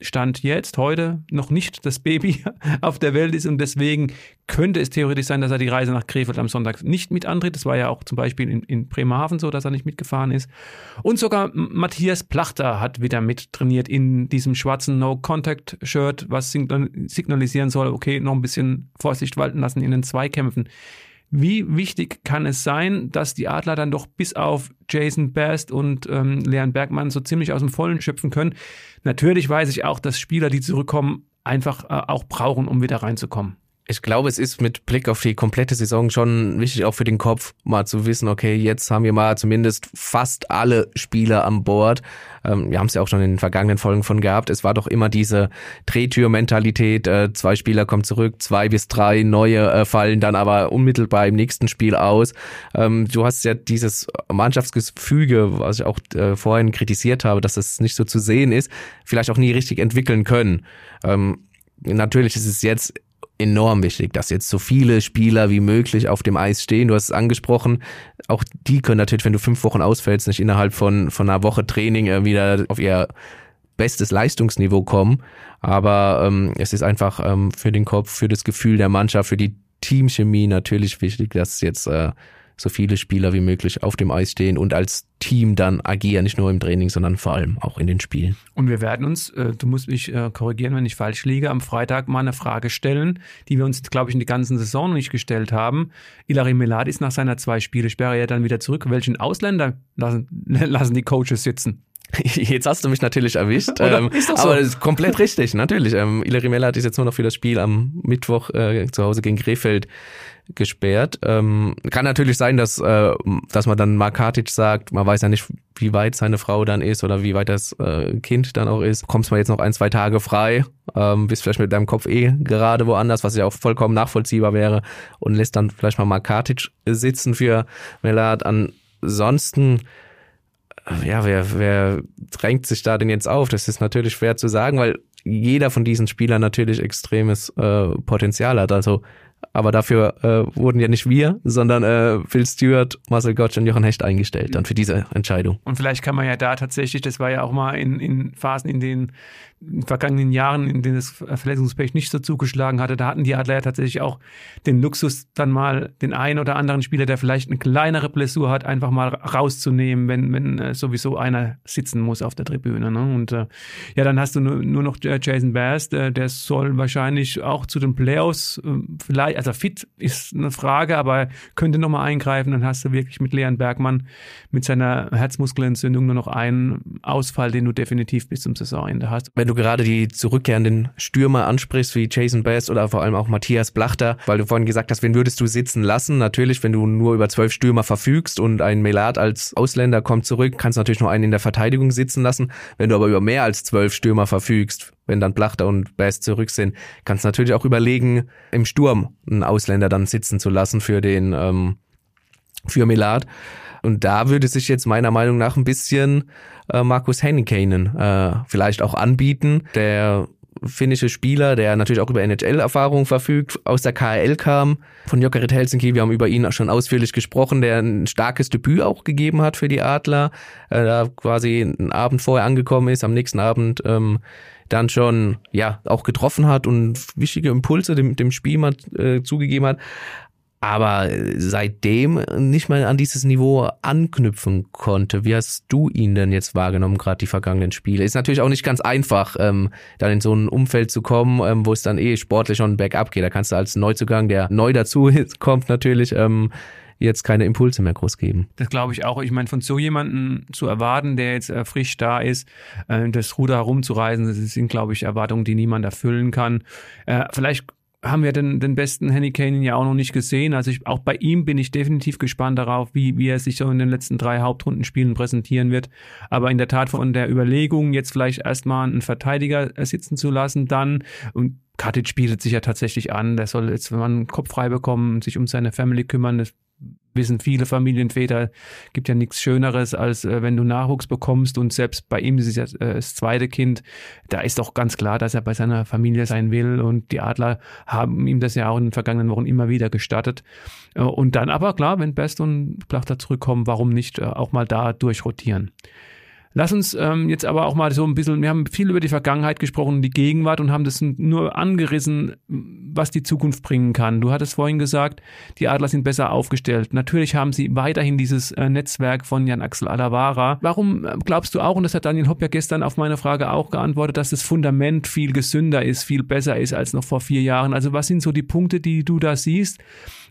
Stand jetzt, heute, noch nicht das Baby auf der Welt ist und deswegen könnte es theoretisch sein, dass er die Reise nach Krefeld am Sonntag nicht mit antritt. Das war ja auch zum Beispiel in, in Bremerhaven so, dass er nicht mitgefahren ist. Und sogar Matthias Plachter hat wieder mit trainiert in diesem schwarzen No-Contact-Shirt, was signalisieren soll, okay, noch ein bisschen Vorsicht walten lassen in den Zweikämpfen. Wie wichtig kann es sein, dass die Adler dann doch bis auf Jason Best und ähm, Leon Bergmann so ziemlich aus dem Vollen schöpfen können? Natürlich weiß ich auch, dass Spieler, die zurückkommen, einfach äh, auch brauchen, um wieder reinzukommen ich glaube, es ist mit Blick auf die komplette Saison schon wichtig, auch für den Kopf mal zu wissen, okay, jetzt haben wir mal zumindest fast alle Spieler an Bord. Ähm, wir haben es ja auch schon in den vergangenen Folgen von gehabt. Es war doch immer diese Drehtür-Mentalität. Äh, zwei Spieler kommen zurück, zwei bis drei neue äh, fallen dann aber unmittelbar im nächsten Spiel aus. Ähm, du hast ja dieses Mannschaftsgefüge, was ich auch äh, vorhin kritisiert habe, dass das nicht so zu sehen ist, vielleicht auch nie richtig entwickeln können. Ähm, natürlich ist es jetzt enorm wichtig, dass jetzt so viele Spieler wie möglich auf dem Eis stehen. Du hast es angesprochen, auch die können natürlich, wenn du fünf Wochen ausfällst, nicht innerhalb von, von einer Woche Training wieder auf ihr bestes Leistungsniveau kommen. Aber ähm, es ist einfach ähm, für den Kopf, für das Gefühl der Mannschaft, für die Teamchemie natürlich wichtig, dass jetzt äh, so viele Spieler wie möglich auf dem Eis stehen und als Team dann agieren, nicht nur im Training, sondern vor allem auch in den Spielen. Und wir werden uns, äh, du musst mich äh, korrigieren, wenn ich falsch liege, am Freitag mal eine Frage stellen, die wir uns, glaube ich, in die ganzen Saison noch nicht gestellt haben. Ilari Melad ist nach seiner zwei Spiele Sperre ja dann wieder zurück. Welchen Ausländer lassen, lassen die Coaches sitzen? Jetzt hast du mich natürlich erwischt. ähm, ist doch so. Aber das ist komplett richtig, natürlich. Ähm, Ilari Mella hat jetzt nur noch für das Spiel am Mittwoch äh, zu Hause gegen Krefeld gesperrt. Ähm, kann natürlich sein, dass, äh, dass man dann Markatic sagt, man weiß ja nicht, wie weit seine Frau dann ist oder wie weit das äh, Kind dann auch ist. Kommst mal jetzt noch ein, zwei Tage frei, ähm, bist vielleicht mit deinem Kopf eh gerade woanders, was ja auch vollkommen nachvollziehbar wäre und lässt dann vielleicht mal Markatic sitzen für Mellard. Ansonsten äh, ja, wer, wer drängt sich da denn jetzt auf? Das ist natürlich schwer zu sagen, weil jeder von diesen Spielern natürlich extremes äh, Potenzial hat. Also aber dafür äh, wurden ja nicht wir, sondern äh, Phil Stewart, Marcel Gottsch und Jochen Hecht eingestellt dann für diese Entscheidung. Und vielleicht kann man ja da tatsächlich, das war ja auch mal in, in Phasen, in denen in den vergangenen Jahren, in denen das Verletzungspech nicht so zugeschlagen hatte, da hatten die Adler ja tatsächlich auch den Luxus, dann mal den einen oder anderen Spieler, der vielleicht eine kleinere Blessur hat, einfach mal rauszunehmen, wenn, wenn äh, sowieso einer sitzen muss auf der Tribüne. Ne? Und äh, ja, dann hast du nur, nur noch Jason Bass, der, der soll wahrscheinlich auch zu den Playoffs äh, vielleicht, also fit ist eine Frage, aber könnte nochmal eingreifen, dann hast du wirklich mit Leon Bergmann mit seiner Herzmuskelentzündung nur noch einen Ausfall, den du definitiv bis zum Saisonende hast. Wenn du gerade die zurückkehrenden Stürmer ansprichst, wie Jason Bass oder vor allem auch Matthias Blachter, weil du vorhin gesagt hast, wen würdest du sitzen lassen? Natürlich, wenn du nur über zwölf Stürmer verfügst und ein Melad als Ausländer kommt zurück, kannst du natürlich nur einen in der Verteidigung sitzen lassen. Wenn du aber über mehr als zwölf Stürmer verfügst, wenn dann Blachter und Bass zurück sind, kannst du natürlich auch überlegen, im Sturm einen Ausländer dann sitzen zu lassen für den ähm, für Melad. Und da würde sich jetzt meiner Meinung nach ein bisschen äh, Markus Hennikainen äh, vielleicht auch anbieten. Der finnische Spieler, der natürlich auch über NHL-Erfahrung verfügt, aus der KHL kam, von Jokerit Helsinki. Wir haben über ihn schon ausführlich gesprochen, der ein starkes Debüt auch gegeben hat für die Adler, äh, da quasi einen Abend vorher angekommen ist, am nächsten Abend ähm, dann schon ja auch getroffen hat und wichtige Impulse dem, dem Spiel mal äh, zugegeben hat aber seitdem nicht mehr an dieses Niveau anknüpfen konnte. Wie hast du ihn denn jetzt wahrgenommen, gerade die vergangenen Spiele? Ist natürlich auch nicht ganz einfach, ähm, dann in so ein Umfeld zu kommen, ähm, wo es dann eh sportlich schon bergab geht. Da kannst du als Neuzugang, der neu dazu kommt, natürlich ähm, jetzt keine Impulse mehr groß geben. Das glaube ich auch. Ich meine, von so jemanden zu erwarten, der jetzt äh, frisch da ist, äh, das Ruder herumzureisen, das sind, glaube ich, Erwartungen, die niemand erfüllen kann. Äh, vielleicht haben wir den, den besten Henny Kane ja auch noch nicht gesehen. Also ich, auch bei ihm bin ich definitiv gespannt darauf, wie, wie er sich so in den letzten drei Hauptrundenspielen präsentieren wird. Aber in der Tat von der Überlegung, jetzt vielleicht erstmal einen Verteidiger sitzen zu lassen, dann und Katic bietet sich ja tatsächlich an, der soll jetzt, wenn man einen Kopf frei bekommen, sich um seine Family kümmern. Das wissen viele Familienväter, gibt ja nichts Schöneres, als äh, wenn du Nachwuchs bekommst und selbst bei ihm ist ja äh, das zweite Kind, da ist doch ganz klar, dass er bei seiner Familie sein will und die Adler haben ihm das ja auch in den vergangenen Wochen immer wieder gestattet. Äh, und dann aber klar, wenn Best und Plachter zurückkommen, warum nicht äh, auch mal da durchrotieren. Lass uns ähm, jetzt aber auch mal so ein bisschen, wir haben viel über die Vergangenheit gesprochen, die Gegenwart und haben das nur angerissen, was die Zukunft bringen kann. Du hattest vorhin gesagt, die Adler sind besser aufgestellt. Natürlich haben sie weiterhin dieses äh, Netzwerk von Jan Axel Alavara. Warum äh, glaubst du auch, und das hat Daniel Hopp ja gestern auf meine Frage auch geantwortet, dass das Fundament viel gesünder ist, viel besser ist als noch vor vier Jahren? Also was sind so die Punkte, die du da siehst?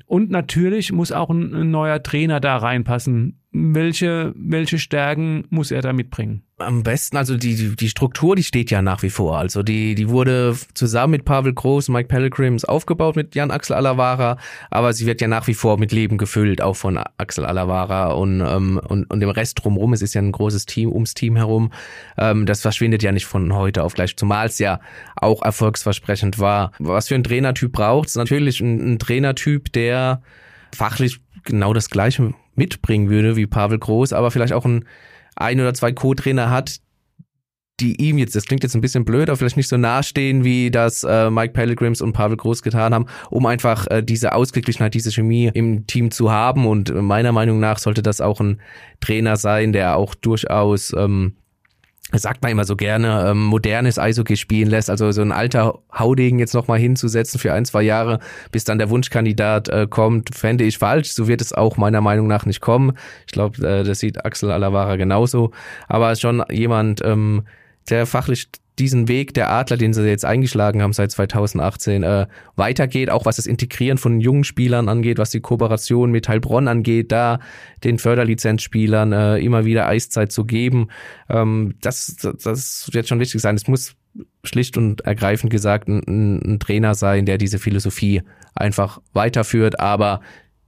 Und natürlich muss auch ein, ein neuer Trainer da reinpassen. Welche, welche Stärken muss er da mitbringen? Am besten, also die, die Struktur, die steht ja nach wie vor. Also die, die wurde zusammen mit Pavel Groß Mike Pellegrims aufgebaut mit Jan Axel Alavara, aber sie wird ja nach wie vor mit Leben gefüllt, auch von Axel Alavara und, ähm, und, und dem Rest drumherum. Es ist ja ein großes Team ums Team herum. Ähm, das verschwindet ja nicht von heute auf gleich, zumal es ja auch erfolgsversprechend war. Was für ein Trainertyp braucht es? Natürlich ein, ein Trainertyp, der fachlich genau das Gleiche mitbringen würde wie Pavel Groß, aber vielleicht auch ein, ein oder zwei Co-Trainer hat, die ihm jetzt, das klingt jetzt ein bisschen blöd, aber vielleicht nicht so nahestehen, wie das äh, Mike Pellegrims und Pavel Groß getan haben, um einfach äh, diese Ausgeglichenheit, diese Chemie im Team zu haben. Und meiner Meinung nach sollte das auch ein Trainer sein, der auch durchaus ähm, sagt man immer so gerne, ähm, modernes Eishockey spielen lässt, also so ein alter Haudegen jetzt nochmal hinzusetzen für ein, zwei Jahre, bis dann der Wunschkandidat äh, kommt, fände ich falsch. So wird es auch meiner Meinung nach nicht kommen. Ich glaube, äh, das sieht Axel Alavara genauso. Aber schon jemand, ähm, der fachlich diesen Weg der Adler, den sie jetzt eingeschlagen haben seit 2018, äh, weitergeht, auch was das Integrieren von jungen Spielern angeht, was die Kooperation mit Heilbronn angeht, da den Förderlizenzspielern äh, immer wieder Eiszeit zu geben. Ähm, das, das wird schon wichtig sein. Es muss schlicht und ergreifend gesagt ein, ein Trainer sein, der diese Philosophie einfach weiterführt, aber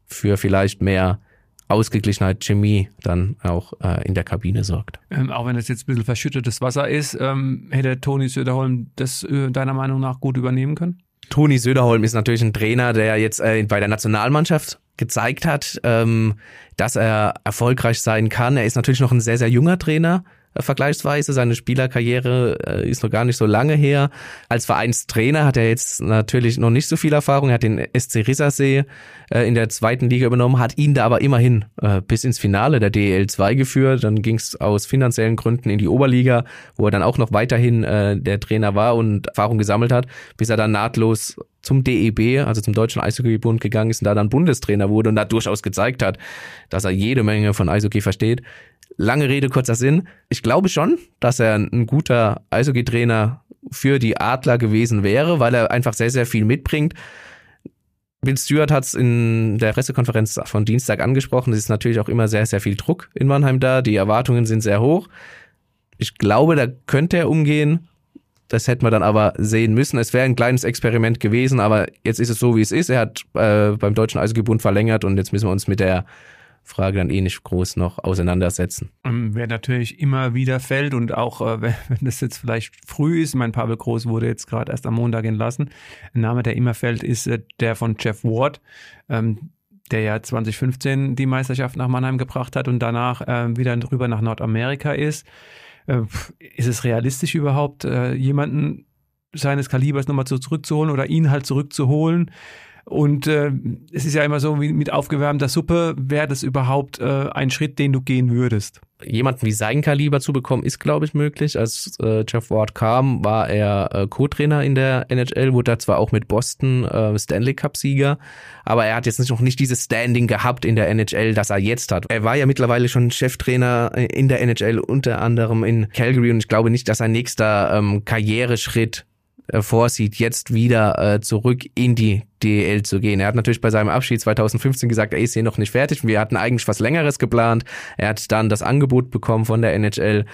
für vielleicht mehr Ausgeglichenheit, Chemie dann auch äh, in der Kabine sorgt. Ähm, auch wenn es jetzt ein bisschen verschüttetes Wasser ist, ähm, hätte Toni Söderholm das äh, deiner Meinung nach gut übernehmen können? Toni Söderholm ist natürlich ein Trainer, der jetzt äh, bei der Nationalmannschaft gezeigt hat, ähm, dass er erfolgreich sein kann. Er ist natürlich noch ein sehr, sehr junger Trainer, vergleichsweise. Seine Spielerkarriere äh, ist noch gar nicht so lange her. Als Vereinstrainer hat er jetzt natürlich noch nicht so viel Erfahrung. Er hat den SC Rissersee äh, in der zweiten Liga übernommen, hat ihn da aber immerhin bis ins Finale der DEL 2 geführt. Dann ging es aus finanziellen Gründen in die Oberliga, wo er dann auch noch weiterhin der Trainer war und Erfahrung gesammelt hat, bis er dann nahtlos zum DEB, also zum Deutschen Eishockeybund gegangen ist und da dann Bundestrainer wurde und da durchaus gezeigt hat, dass er jede Menge von Eishockey versteht. Lange Rede, kurzer Sinn. Ich glaube schon, dass er ein guter Eishockey-Trainer für die Adler gewesen wäre, weil er einfach sehr, sehr viel mitbringt. Bill Stewart hat es in der Pressekonferenz von Dienstag angesprochen. Es ist natürlich auch immer sehr, sehr viel Druck in Mannheim da. Die Erwartungen sind sehr hoch. Ich glaube, da könnte er umgehen. Das hätten wir dann aber sehen müssen. Es wäre ein kleines Experiment gewesen, aber jetzt ist es so, wie es ist. Er hat äh, beim Deutschen Eishockeybund verlängert und jetzt müssen wir uns mit der Frage dann eh nicht groß noch auseinandersetzen. Ähm, wer natürlich immer wieder fällt und auch äh, wenn, das jetzt vielleicht früh ist, mein Pavel Groß wurde jetzt gerade erst am Montag entlassen, ein Name, der immer fällt, ist äh, der von Jeff Ward, ähm, der ja 2015 die Meisterschaft nach Mannheim gebracht hat und danach äh, wieder drüber nach Nordamerika ist. Ist es realistisch überhaupt, jemanden seines Kalibers nochmal zurückzuholen oder ihn halt zurückzuholen? Und äh, es ist ja immer so wie mit aufgewärmter Suppe, wäre das überhaupt äh, ein Schritt, den du gehen würdest? Jemanden wie sein Kaliber zu bekommen, ist, glaube ich, möglich. Als äh, Jeff Ward kam, war er äh, Co-Trainer in der NHL, wurde da zwar auch mit Boston äh, Stanley Cup-Sieger, aber er hat jetzt noch nicht dieses Standing gehabt in der NHL, das er jetzt hat. Er war ja mittlerweile schon Cheftrainer in der NHL, unter anderem in Calgary und ich glaube nicht, dass sein nächster ähm, Karriereschritt äh, vorsieht, jetzt wieder äh, zurück in die DEL zu gehen. Er hat natürlich bei seinem Abschied 2015 gesagt, er ist hier noch nicht fertig. Wir hatten eigentlich was Längeres geplant. Er hat dann das Angebot bekommen von der NHL.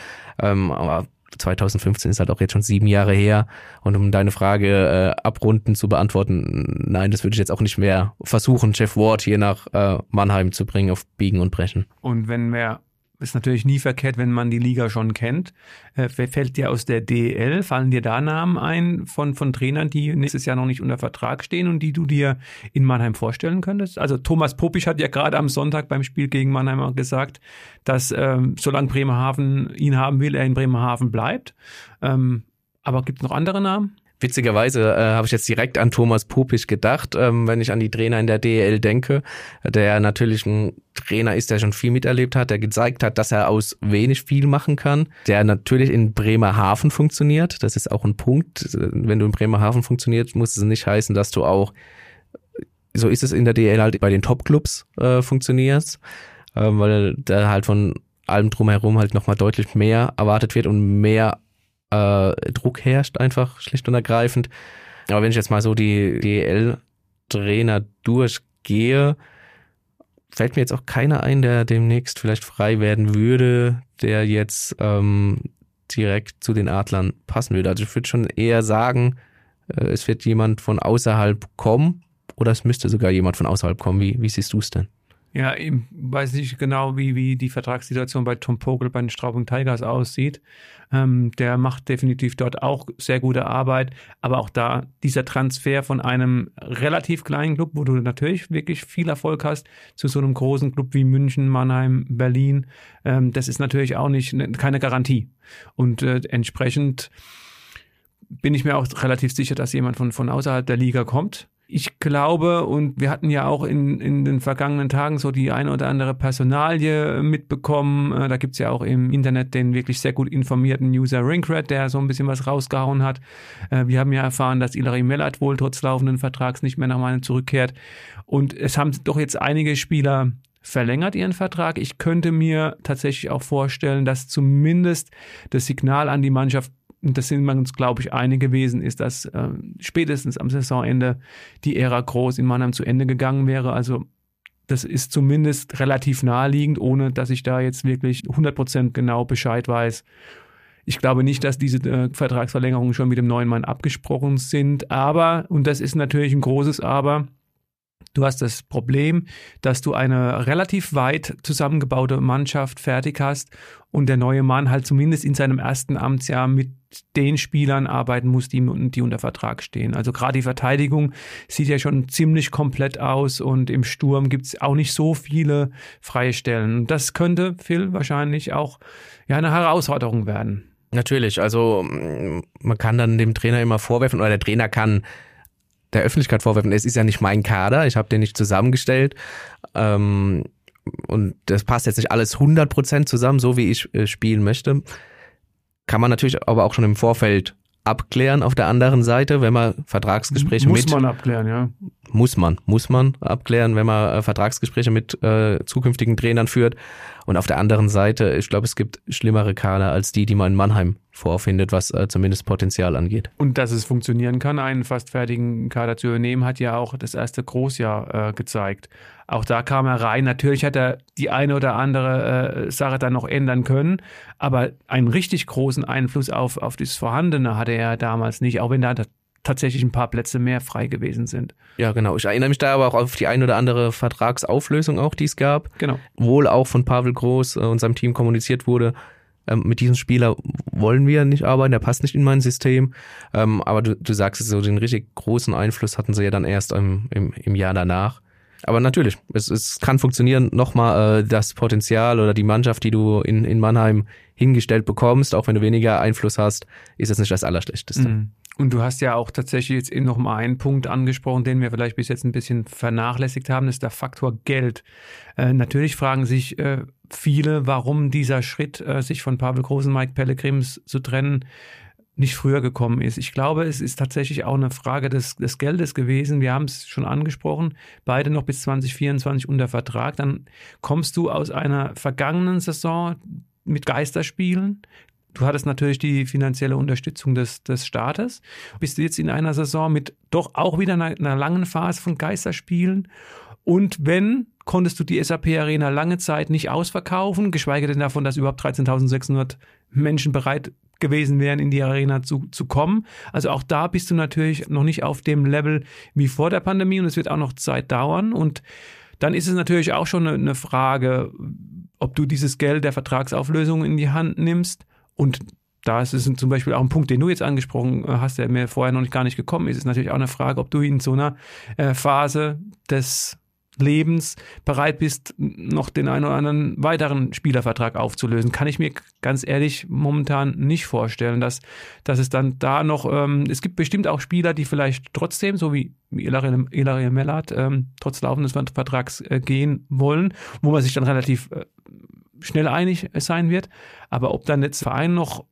Ähm, aber 2015 ist halt auch jetzt schon sieben Jahre her. Und um deine Frage äh, abrunden zu beantworten, nein, das würde ich jetzt auch nicht mehr versuchen, Jeff Ward hier nach äh, Mannheim zu bringen auf Biegen und Brechen. Und wenn wir ist natürlich nie verkehrt, wenn man die Liga schon kennt. Äh, fällt dir aus der DL, fallen dir da Namen ein von, von Trainern, die nächstes Jahr noch nicht unter Vertrag stehen und die du dir in Mannheim vorstellen könntest? Also Thomas Popisch hat ja gerade am Sonntag beim Spiel gegen Mannheim gesagt, dass ähm, solange Bremerhaven ihn haben will, er in Bremerhaven bleibt. Ähm, aber gibt es noch andere Namen? Witzigerweise äh, habe ich jetzt direkt an Thomas Popisch gedacht, ähm, wenn ich an die Trainer in der DEL denke, der natürlich ein Trainer ist, der schon viel miterlebt hat, der gezeigt hat, dass er aus wenig viel machen kann, der natürlich in Bremerhaven funktioniert. Das ist auch ein Punkt. Wenn du in Bremerhaven funktioniert, muss es nicht heißen, dass du auch, so ist es in der DEL halt bei den Top-Clubs äh, funktionierst, äh, weil da halt von allem drumherum halt nochmal deutlich mehr erwartet wird und mehr äh, Druck herrscht, einfach schlicht und ergreifend. Aber wenn ich jetzt mal so die DL-Trainer durchgehe, fällt mir jetzt auch keiner ein, der demnächst vielleicht frei werden würde, der jetzt ähm, direkt zu den Adlern passen würde. Also ich würde schon eher sagen, äh, es wird jemand von außerhalb kommen oder es müsste sogar jemand von außerhalb kommen. Wie, wie siehst du es denn? Ja, ich weiß nicht genau, wie, wie die Vertragssituation bei Tom Pogel bei den Straubing Tigers aussieht. Ähm, der macht definitiv dort auch sehr gute Arbeit. Aber auch da, dieser Transfer von einem relativ kleinen Club, wo du natürlich wirklich viel Erfolg hast, zu so einem großen Club wie München, Mannheim, Berlin, ähm, das ist natürlich auch nicht ne, keine Garantie. Und äh, entsprechend bin ich mir auch relativ sicher, dass jemand von, von außerhalb der Liga kommt ich glaube, und wir hatten ja auch in, in den vergangenen Tagen so die eine oder andere Personalie mitbekommen. Äh, da gibt's ja auch im Internet den wirklich sehr gut informierten User Ringred, der so ein bisschen was rausgehauen hat. Äh, wir haben ja erfahren, dass Ilari Mellert wohl trotz laufenden Vertrags nicht mehr nach Mannheim zurückkehrt. Und es haben doch jetzt einige Spieler verlängert ihren Vertrag. Ich könnte mir tatsächlich auch vorstellen, dass zumindest das Signal an die Mannschaft und das sind wir uns, glaube ich, einig gewesen, ist, dass äh, spätestens am Saisonende die Ära Groß in Mannheim zu Ende gegangen wäre. Also das ist zumindest relativ naheliegend, ohne dass ich da jetzt wirklich 100% genau Bescheid weiß. Ich glaube nicht, dass diese äh, Vertragsverlängerungen schon mit dem neuen Mann abgesprochen sind. Aber, und das ist natürlich ein großes Aber, Du hast das Problem, dass du eine relativ weit zusammengebaute Mannschaft fertig hast und der neue Mann halt zumindest in seinem ersten Amtsjahr mit den Spielern arbeiten muss, die, die unter Vertrag stehen. Also gerade die Verteidigung sieht ja schon ziemlich komplett aus und im Sturm gibt es auch nicht so viele freie Stellen. Das könnte Phil wahrscheinlich auch ja eine Herausforderung werden. Natürlich, also man kann dann dem Trainer immer vorwerfen oder der Trainer kann der Öffentlichkeit vorwerfen, es ist ja nicht mein Kader, ich habe den nicht zusammengestellt. Ähm, und das passt jetzt nicht alles 100% zusammen, so wie ich äh, spielen möchte. Kann man natürlich aber auch schon im Vorfeld abklären auf der anderen Seite, wenn man Vertragsgespräche muss mit... Muss man abklären, ja. Muss man, muss man abklären, wenn man äh, Vertragsgespräche mit äh, zukünftigen Trainern führt. Und auf der anderen Seite, ich glaube, es gibt schlimmere Kader als die, die man in Mannheim vorfindet, was äh, zumindest Potenzial angeht. Und dass es funktionieren kann, einen fast fertigen Kader zu übernehmen, hat ja auch das erste Großjahr äh, gezeigt. Auch da kam er rein. Natürlich hat er die eine oder andere äh, Sache dann noch ändern können, aber einen richtig großen Einfluss auf, auf das Vorhandene hatte er damals nicht, auch wenn da tatsächlich ein paar Plätze mehr frei gewesen sind. Ja, genau. Ich erinnere mich da aber auch auf die ein oder andere Vertragsauflösung auch, die es gab. Genau. Wohl auch von Pavel Groß äh, und seinem Team kommuniziert wurde, ähm, mit diesem Spieler wollen wir nicht arbeiten, der passt nicht in mein System. Ähm, aber du, du sagst es so, den richtig großen Einfluss hatten sie ja dann erst im, im, im Jahr danach. Aber natürlich, es, es kann funktionieren. Nochmal äh, das Potenzial oder die Mannschaft, die du in, in Mannheim hingestellt bekommst, auch wenn du weniger Einfluss hast, ist es nicht das Allerschlechteste. Mhm. Und du hast ja auch tatsächlich jetzt eben noch mal einen Punkt angesprochen, den wir vielleicht bis jetzt ein bisschen vernachlässigt haben, das ist der Faktor Geld. Äh, natürlich fragen sich äh, viele, warum dieser Schritt, äh, sich von Pavel Groß und Mike Pellegrims zu trennen, nicht früher gekommen ist. Ich glaube, es ist tatsächlich auch eine Frage des, des Geldes gewesen. Wir haben es schon angesprochen, beide noch bis 2024 unter Vertrag. Dann kommst du aus einer vergangenen Saison mit Geisterspielen. Du hattest natürlich die finanzielle Unterstützung des, des Staates. Bist du jetzt in einer Saison mit doch auch wieder einer, einer langen Phase von Geisterspielen. Und wenn, konntest du die SAP Arena lange Zeit nicht ausverkaufen, geschweige denn davon, dass überhaupt 13.600 Menschen bereit gewesen wären, in die Arena zu, zu kommen. Also auch da bist du natürlich noch nicht auf dem Level wie vor der Pandemie und es wird auch noch Zeit dauern. Und dann ist es natürlich auch schon eine Frage, ob du dieses Geld der Vertragsauflösung in die Hand nimmst und da ist es zum Beispiel auch ein Punkt, den du jetzt angesprochen hast, der mir vorher noch nicht, gar nicht gekommen ist, ist natürlich auch eine Frage, ob du in so einer äh, Phase des Lebens bereit bist, noch den einen oder anderen weiteren Spielervertrag aufzulösen. Kann ich mir ganz ehrlich momentan nicht vorstellen, dass, dass es dann da noch, ähm, es gibt bestimmt auch Spieler, die vielleicht trotzdem, so wie Ilaria Mellat, ähm, trotz laufendes Vertrags äh, gehen wollen, wo man sich dann relativ äh, schnell einig sein wird. Aber ob dann jetzt Verein noch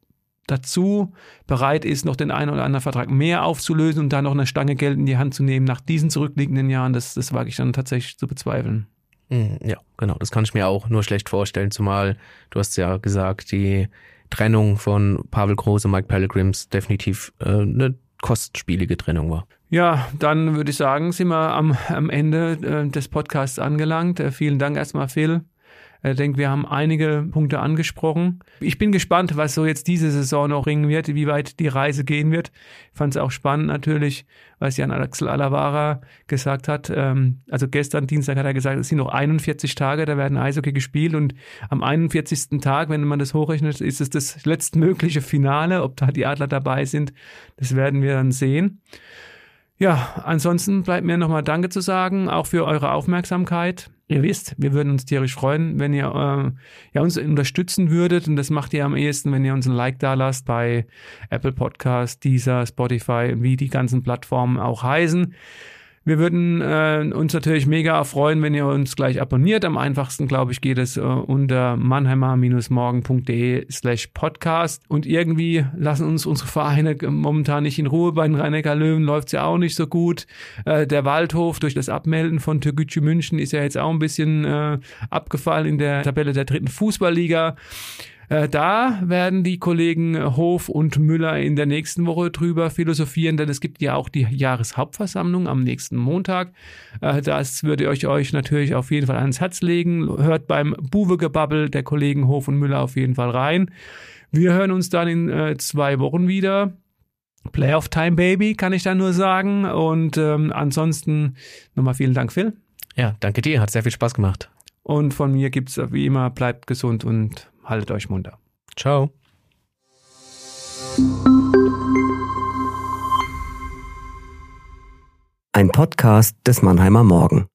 dazu bereit ist, noch den einen oder anderen Vertrag mehr aufzulösen und da noch eine Stange Geld in die Hand zu nehmen nach diesen zurückliegenden Jahren, das, das wage ich dann tatsächlich zu bezweifeln. Hm, ja, genau, das kann ich mir auch nur schlecht vorstellen, zumal du hast ja gesagt, die Trennung von Pavel Groß und Mike Pellegrims definitiv äh, eine kostspielige Trennung war. Ja, dann würde ich sagen, sind wir am, am Ende äh, des Podcasts angelangt. Äh, vielen Dank erstmal, Phil, ich denke, wir haben einige Punkte angesprochen. Ich bin gespannt, was so jetzt diese Saison noch ringen wird, wie weit die Reise gehen wird. Ich fand es auch spannend natürlich, was Jan Axel Alavara gesagt hat. Ähm, also gestern, Dienstag, hat er gesagt, es sind noch 41 Tage, da werden Eishockey gespielt und am 41. Tag, wenn man das hochrechnet, ist es das letztmögliche Finale. Ob da die Adler dabei sind, das werden wir dann sehen. Ja, ansonsten bleibt mir nochmal Danke zu sagen, auch für eure Aufmerksamkeit. Ihr wisst, wir würden uns tierisch freuen, wenn ihr äh, ja, uns unterstützen würdet. Und das macht ihr am ehesten, wenn ihr uns ein Like da lasst bei Apple Podcast, Deezer, Spotify, wie die ganzen Plattformen auch heißen. Wir würden äh, uns natürlich mega freuen, wenn ihr uns gleich abonniert. Am einfachsten, glaube ich, geht es äh, unter mannheimer-morgen.de slash podcast. Und irgendwie lassen uns unsere Vereine momentan nicht in Ruhe. Bei den rhein löwen läuft es ja auch nicht so gut. Äh, der Waldhof durch das Abmelden von Türkgücü München ist ja jetzt auch ein bisschen äh, abgefallen in der Tabelle der dritten Fußballliga. Äh, da werden die Kollegen Hof und Müller in der nächsten Woche drüber philosophieren, denn es gibt ja auch die Jahreshauptversammlung am nächsten Montag. Äh, das würde ich euch natürlich auf jeden Fall ans Herz legen. Hört beim Buwegebabbel der Kollegen Hof und Müller auf jeden Fall rein. Wir hören uns dann in äh, zwei Wochen wieder. Playoff Time Baby, kann ich da nur sagen. Und ähm, ansonsten nochmal vielen Dank, Phil. Ja, danke dir, hat sehr viel Spaß gemacht. Und von mir gibt es wie immer, bleibt gesund und haltet euch munter. Ciao. Ein Podcast des Mannheimer Morgen.